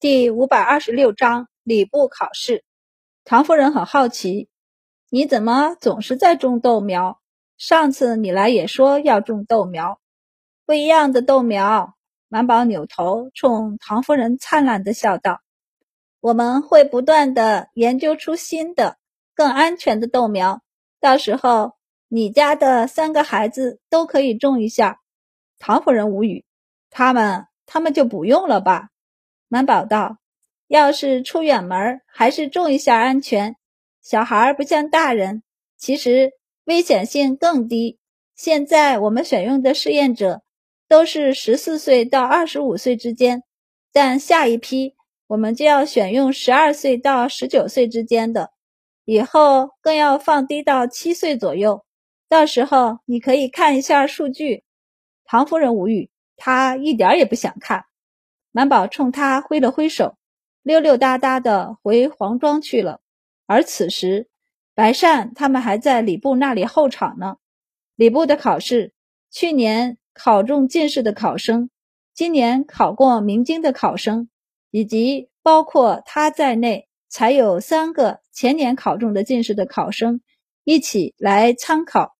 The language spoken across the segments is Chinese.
第五百二十六章礼部考试。唐夫人很好奇，你怎么总是在种豆苗？上次你来也说要种豆苗，不一样的豆苗。满宝扭头冲唐夫人灿烂的笑道：“我们会不断的研究出新的、更安全的豆苗，到时候你家的三个孩子都可以种一下。”唐夫人无语，他们他们就不用了吧？满宝道：“要是出远门，还是种一下安全。小孩不像大人，其实危险性更低。现在我们选用的试验者都是十四岁到二十五岁之间，但下一批我们就要选用十二岁到十九岁之间的，以后更要放低到七岁左右。到时候你可以看一下数据。”唐夫人无语，她一点也不想看。满宝冲他挥了挥手，溜溜达达的回黄庄去了。而此时，白善他们还在礼部那里候场呢。礼部的考试，去年考中进士的考生，今年考过明经的考生，以及包括他在内，才有三个前年考中的进士的考生一起来参考。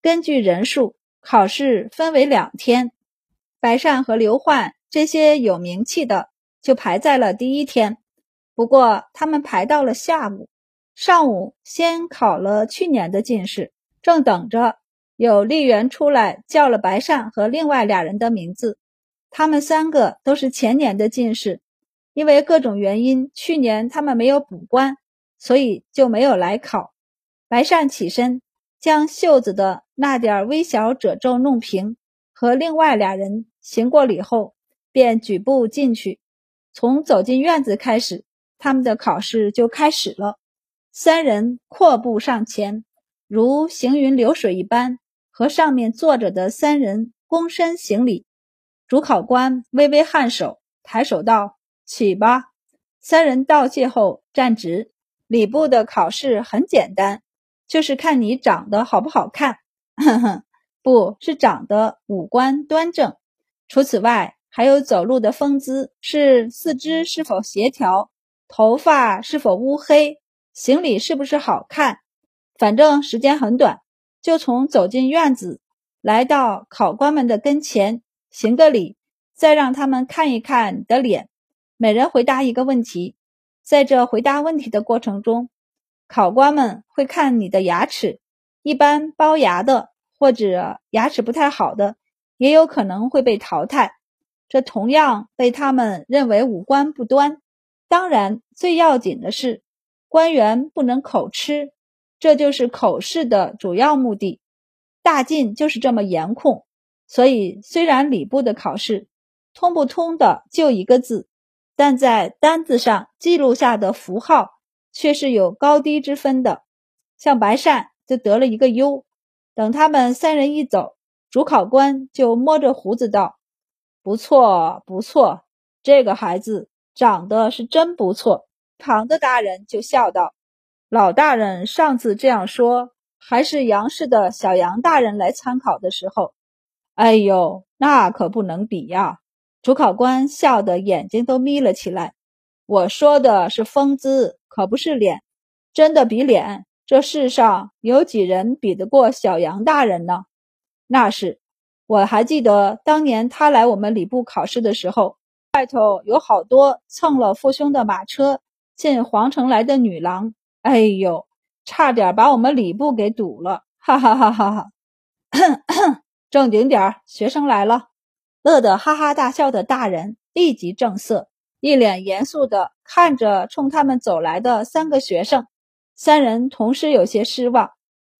根据人数，考试分为两天。白善和刘焕。这些有名气的就排在了第一天，不过他们排到了下午。上午先考了去年的进士，正等着有吏员出来叫了白善和另外俩人的名字。他们三个都是前年的进士，因为各种原因，去年他们没有补官，所以就没有来考。白善起身，将袖子的那点微小褶皱弄平，和另外俩人行过礼后。便举步进去，从走进院子开始，他们的考试就开始了。三人阔步上前，如行云流水一般，和上面坐着的三人躬身行礼。主考官微微颔首，抬手道：“起吧。”三人道谢后站直。礼部的考试很简单，就是看你长得好不好看。哼哼，不是长得五官端正。除此外。还有走路的风姿，是四肢是否协调，头发是否乌黑，行礼是不是好看。反正时间很短，就从走进院子，来到考官们的跟前，行个礼，再让他们看一看你的脸，每人回答一个问题。在这回答问题的过程中，考官们会看你的牙齿，一般龅牙的或者牙齿不太好的，也有可能会被淘汰。这同样被他们认为五官不端。当然，最要紧的是，官员不能口吃，这就是口试的主要目的。大晋就是这么严控。所以，虽然礼部的考试通不通的就一个字，但在单子上记录下的符号却是有高低之分的。像白善就得了一个优。等他们三人一走，主考官就摸着胡子道。不错，不错，这个孩子长得是真不错。旁的大人就笑道：“老大人上次这样说，还是杨氏的小杨大人来参考的时候。”哎呦，那可不能比呀！主考官笑得眼睛都眯了起来。我说的是风姿，可不是脸。真的比脸，这世上有几人比得过小杨大人呢？那是。我还记得当年他来我们礼部考试的时候，外头有好多蹭了父兄的马车进皇城来的女郎，哎呦，差点把我们礼部给堵了！哈哈哈哈哈！正经点儿学生来了！乐得哈哈大笑的大人立即正色，一脸严肃的看着冲他们走来的三个学生。三人同时有些失望，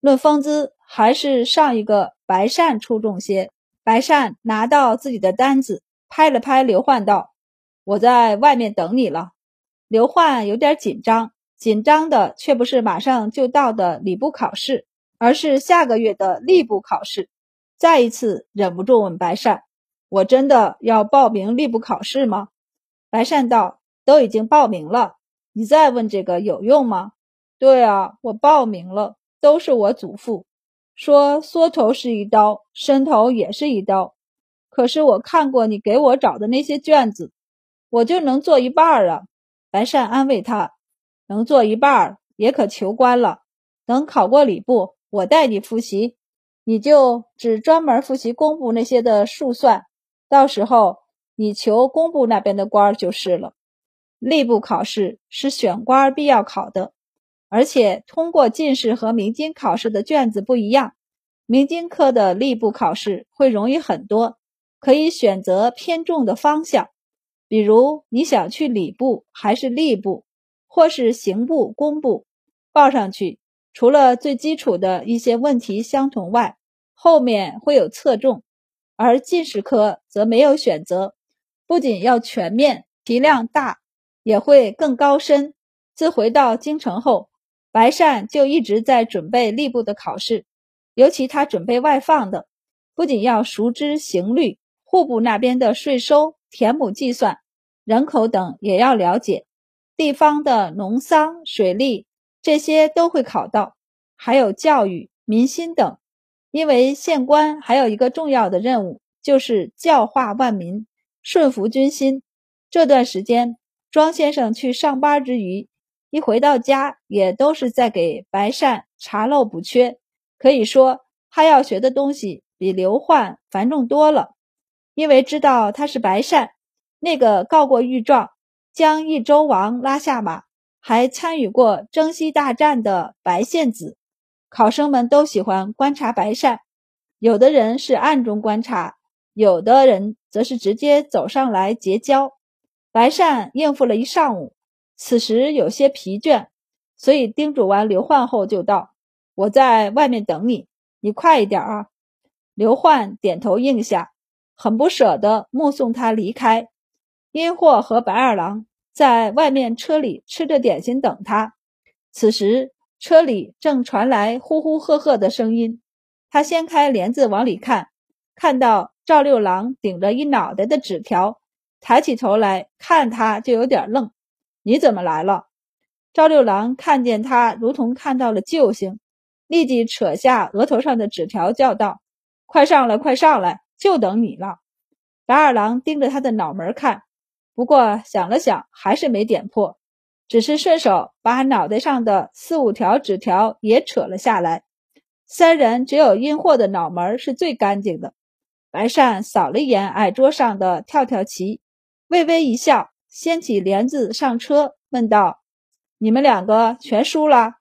论风姿，还是上一个白善出众些。白善拿到自己的单子，拍了拍刘焕道：“我在外面等你了。”刘焕有点紧张，紧张的却不是马上就到的礼部考试，而是下个月的吏部考试。再一次忍不住问白善：“我真的要报名吏部考试吗？”白善道：“都已经报名了，你再问这个有用吗？”“对啊，我报名了，都是我祖父。”说缩头是一刀，伸头也是一刀。可是我看过你给我找的那些卷子，我就能做一半啊。白善安慰他：“能做一半也可求官了。等考过礼部，我带你复习，你就只专门复习工部那些的数算。到时候你求工部那边的官就是了。吏部考试是选官必要考的，而且通过进士和明经考试的卷子不一样，明经科的吏部考试会容易很多，可以选择偏重的方向。”比如你想去礼部还是吏部，或是刑部、工部，报上去，除了最基础的一些问题相同外，后面会有侧重；而进士科则没有选择，不仅要全面、题量大，也会更高深。自回到京城后，白善就一直在准备吏部的考试，尤其他准备外放的，不仅要熟知刑律、户部那边的税收。田亩计算、人口等也要了解，地方的农桑、水利这些都会考到，还有教育、民心等。因为县官还有一个重要的任务，就是教化万民、顺服军心。这段时间，庄先生去上班之余，一回到家也都是在给白善查漏补缺。可以说，他要学的东西比刘焕繁重多了。因为知道他是白善，那个告过御状、将益州王拉下马，还参与过征西大战的白献子，考生们都喜欢观察白善。有的人是暗中观察，有的人则是直接走上来结交。白善应付了一上午，此时有些疲倦，所以叮嘱完刘焕后就道：“我在外面等你，你快一点啊。”刘焕点头应下。很不舍得目送他离开，殷霍和白二郎在外面车里吃着点心等他。此时车里正传来呼呼喝喝的声音，他掀开帘子往里看，看到赵六郎顶着一脑袋的纸条，抬起头来看他就有点愣：“你怎么来了？”赵六郎看见他，如同看到了救星，立即扯下额头上的纸条，叫道：“快上来，快上来！”就等你了。白二郎盯着他的脑门看，不过想了想，还是没点破，只是顺手把脑袋上的四五条纸条也扯了下来。三人只有阴货的脑门是最干净的。白善扫了一眼矮桌上的跳跳棋，微微一笑，掀起帘子上车，问道：“你们两个全输了？”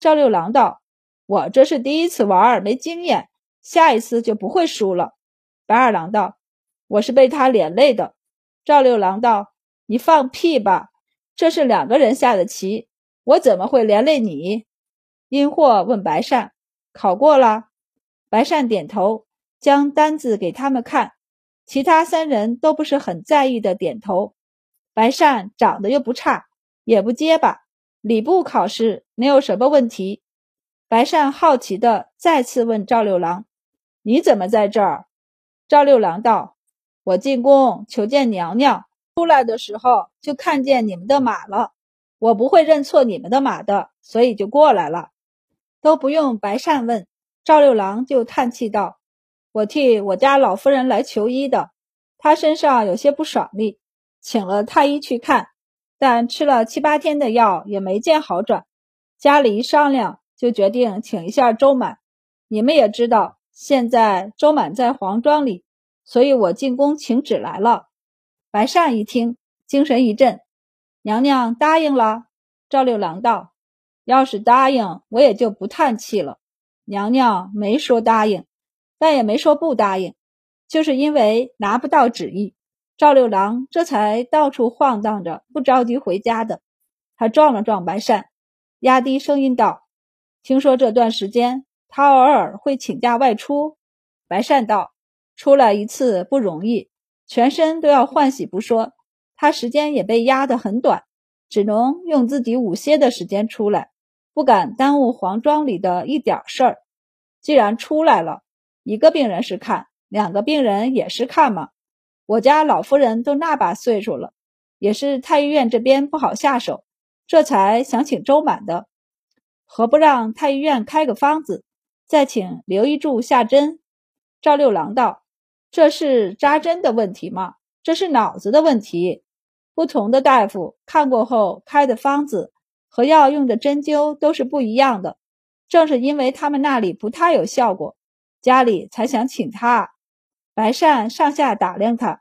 赵六郎道：“我这是第一次玩，没经验，下一次就不会输了。”白二郎道：“我是被他连累的。”赵六郎道：“你放屁吧！这是两个人下的棋，我怎么会连累你？”殷霍问白善：“考过了？”白善点头，将单子给他们看。其他三人都不是很在意的点头。白善长得又不差，也不结巴。礼部考试能有什么问题？白善好奇的再次问赵六郎：“你怎么在这儿？”赵六郎道：“我进宫求见娘娘，出来的时候就看见你们的马了。我不会认错你们的马的，所以就过来了。都不用白善问，赵六郎就叹气道：‘我替我家老夫人来求医的，她身上有些不爽利，请了太医去看，但吃了七八天的药也没见好转。家里一商量，就决定请一下周满。你们也知道。’”现在周满在黄庄里，所以我进宫请旨来了。白善一听，精神一振，娘娘答应了。赵六郎道：“要是答应，我也就不叹气了。娘娘没说答应，但也没说不答应，就是因为拿不到旨意，赵六郎这才到处晃荡着，不着急回家的。”他撞了撞白善，压低声音道：“听说这段时间。”他偶尔会请假外出，白善道：“出来一次不容易，全身都要换洗不说，他时间也被压得很短，只能用自己午歇的时间出来，不敢耽误皇庄里的一点事儿。既然出来了，一个病人是看，两个病人也是看嘛。我家老夫人都那把岁数了，也是太医院这边不好下手，这才想请周满的，何不让太医院开个方子？”再请刘一柱下针。赵六郎道：“这是扎针的问题吗？这是脑子的问题。不同的大夫看过后开的方子和药用的针灸都是不一样的。正是因为他们那里不太有效果，家里才想请他。白善上下打量他，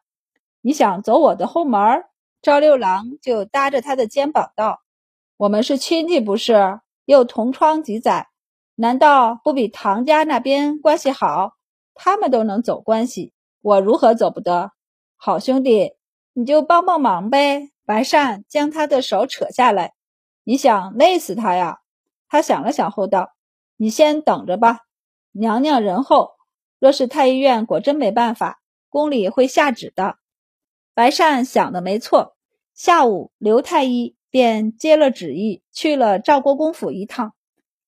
你想走我的后门？赵六郎就搭着他的肩膀道：“我们是亲戚，不是？又同窗几载，难道不比唐家那边关系好？他们都能走关系，我如何走不得？好兄弟，你就帮帮忙呗。”白善将他的手扯下来，你想累死他呀？他想了想后道。你先等着吧，娘娘仁厚。若是太医院果真没办法，宫里会下旨的。白善想的没错，下午刘太医便接了旨意，去了赵国公府一趟，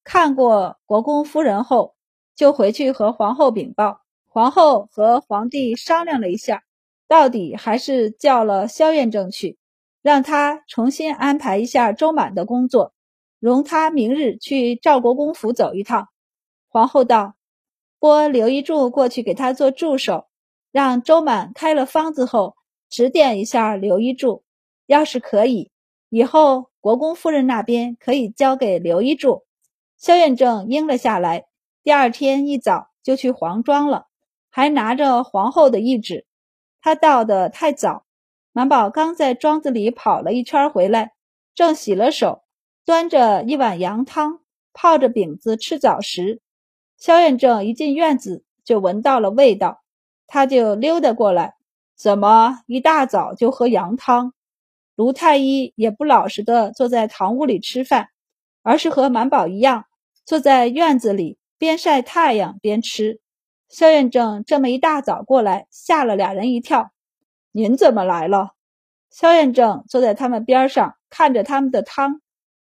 看过国公夫人后，就回去和皇后禀报。皇后和皇帝商量了一下，到底还是叫了萧彦正去，让他重新安排一下周满的工作。容他明日去赵国公府走一趟。皇后道：“拨刘一柱过去给他做助手，让周满开了方子后指点一下刘一柱。要是可以，以后国公夫人那边可以交给刘一柱。”萧远正应了下来。第二天一早就去黄庄了，还拿着皇后的懿旨。他到的太早，满宝刚在庄子里跑了一圈回来，正洗了手。端着一碗羊汤，泡着饼子吃早食。萧远正一进院子就闻到了味道，他就溜达过来。怎么一大早就喝羊汤？卢太医也不老实的坐在堂屋里吃饭，而是和满宝一样坐在院子里边晒太阳边吃。萧远正这么一大早过来，吓了俩人一跳。您怎么来了？萧远正坐在他们边上，看着他们的汤。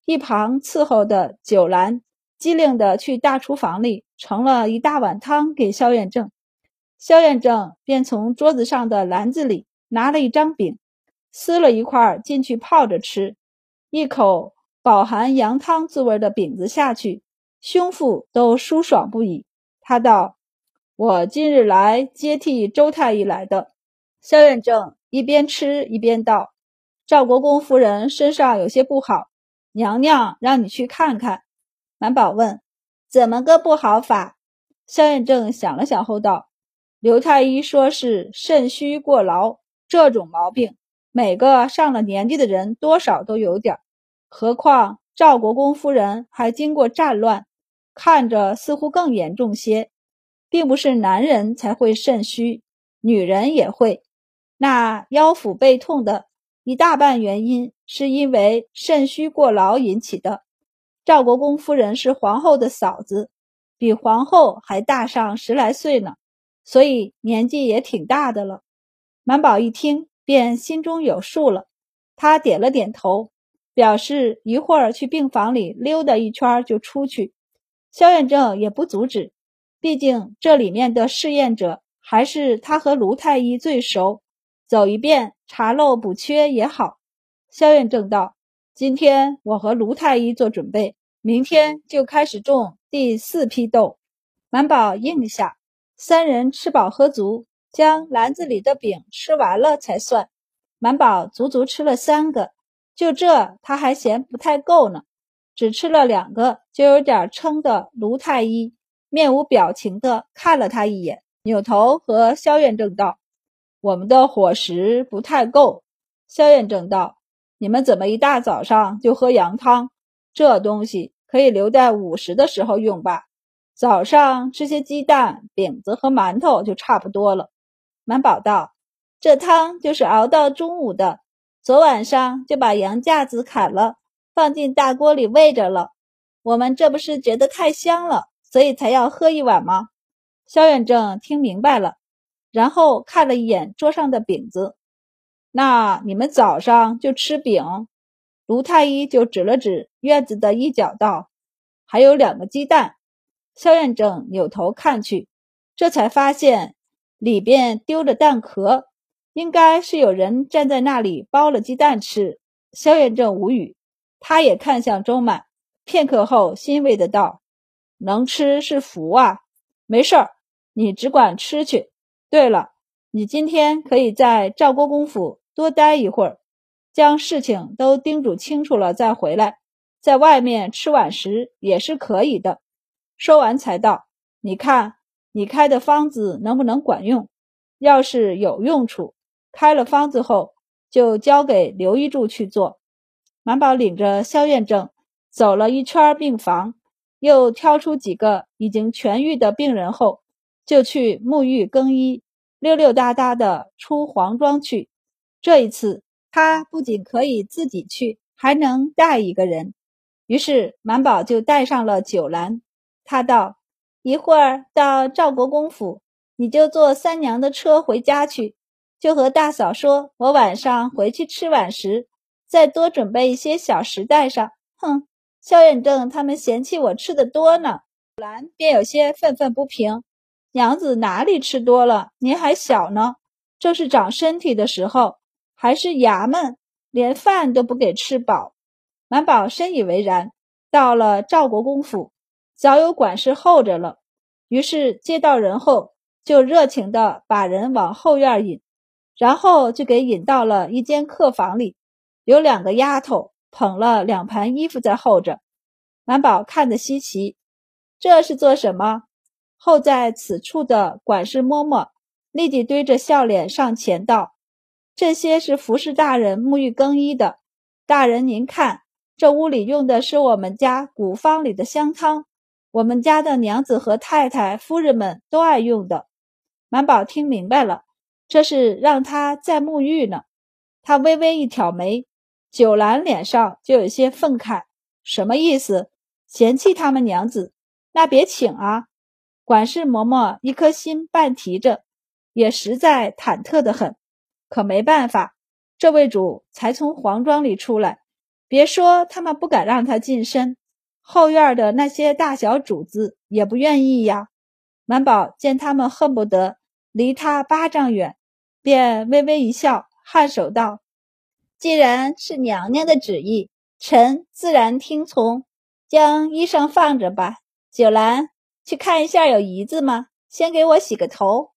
一旁伺候的九兰机灵的去大厨房里盛了一大碗汤给萧远正，萧远正便从桌子上的篮子里拿了一张饼，撕了一块进去泡着吃，一口饱含羊汤滋味的饼子下去，胸腹都舒爽不已。他道：“我今日来接替周太医来的。”萧远正一边吃一边道：“赵国公夫人身上有些不好。”娘娘让你去看看。满宝问：“怎么个不好法？”萧远正想了想后道：“刘太医说是肾虚过劳，这种毛病，每个上了年纪的人多少都有点。何况赵国公夫人还经过战乱，看着似乎更严重些。并不是男人才会肾虚，女人也会。那腰腹背痛的。”一大半原因是因为肾虚过劳引起的。赵国公夫人是皇后的嫂子，比皇后还大上十来岁呢，所以年纪也挺大的了。满宝一听便心中有数了，他点了点头，表示一会儿去病房里溜达一圈就出去。萧远正也不阻止，毕竟这里面的试验者还是他和卢太医最熟。走一遍，查漏补缺也好。萧远正道：“今天我和卢太医做准备，明天就开始种第四批豆。”满宝应下，三人吃饱喝足，将篮子里的饼吃完了才算。满宝足足吃了三个，就这他还嫌不太够呢，只吃了两个，就有点撑的。卢太医面无表情的看了他一眼，扭头和萧远正道。我们的伙食不太够，萧远正道：“你们怎么一大早上就喝羊汤？这东西可以留在午时的时候用吧。早上吃些鸡蛋、饼子和馒头就差不多了。”满宝道：“这汤就是熬到中午的，昨晚上就把羊架子砍了，放进大锅里煨着了。我们这不是觉得太香了，所以才要喝一碗吗？”萧远正听明白了。然后看了一眼桌上的饼子，那你们早上就吃饼？卢太医就指了指院子的一角道：“还有两个鸡蛋。”萧院正扭头看去，这才发现里边丢着蛋壳，应该是有人站在那里剥了鸡蛋吃。萧院正无语，他也看向周满，片刻后欣慰的道：“能吃是福啊，没事儿，你只管吃去。”对了，你今天可以在赵国公府多待一会儿。将事情都叮嘱清楚了再回来，在外面吃晚食也是可以的。说完才道：“你看，你开的方子能不能管用？要是有用处，开了方子后就交给刘一柱去做。”满宝领着肖院正走了一圈病房，又挑出几个已经痊愈的病人后，就去沐浴更衣，溜溜达达的出黄庄去。这一次，他不仅可以自己去，还能带一个人。于是满宝就带上了九兰。他道：“一会儿到赵国公府，你就坐三娘的车回家去，就和大嫂说，我晚上回去吃晚食。”再多准备一些小食带上。哼，萧远正他们嫌弃我吃的多呢。兰便有些愤愤不平：“娘子哪里吃多了？您还小呢，这是长身体的时候，还是衙门连饭都不给吃饱？”满宝深以为然。到了赵国公府，早有管事候着了，于是接到人后，就热情地把人往后院引，然后就给引到了一间客房里。有两个丫头捧了两盘衣服在候着，满宝看得稀奇，这是做什么？候在此处的管事嬷嬷立即堆着笑脸上前道：“这些是服侍大人沐浴更衣的。大人您看，这屋里用的是我们家古方里的香汤，我们家的娘子和太太、夫人们都爱用的。”满宝听明白了，这是让他在沐浴呢。他微微一挑眉。九兰脸上就有些愤慨，什么意思？嫌弃他们娘子？那别请啊！管事嬷嬷一颗心半提着，也实在忐忑的很。可没办法，这位主才从黄庄里出来，别说他们不敢让他近身，后院的那些大小主子也不愿意呀。满宝见他们恨不得离他八丈远，便微微一笑，颔首道。既然是娘娘的旨意，臣自然听从。将衣裳放着吧。九兰，去看一下有姨子吗？先给我洗个头。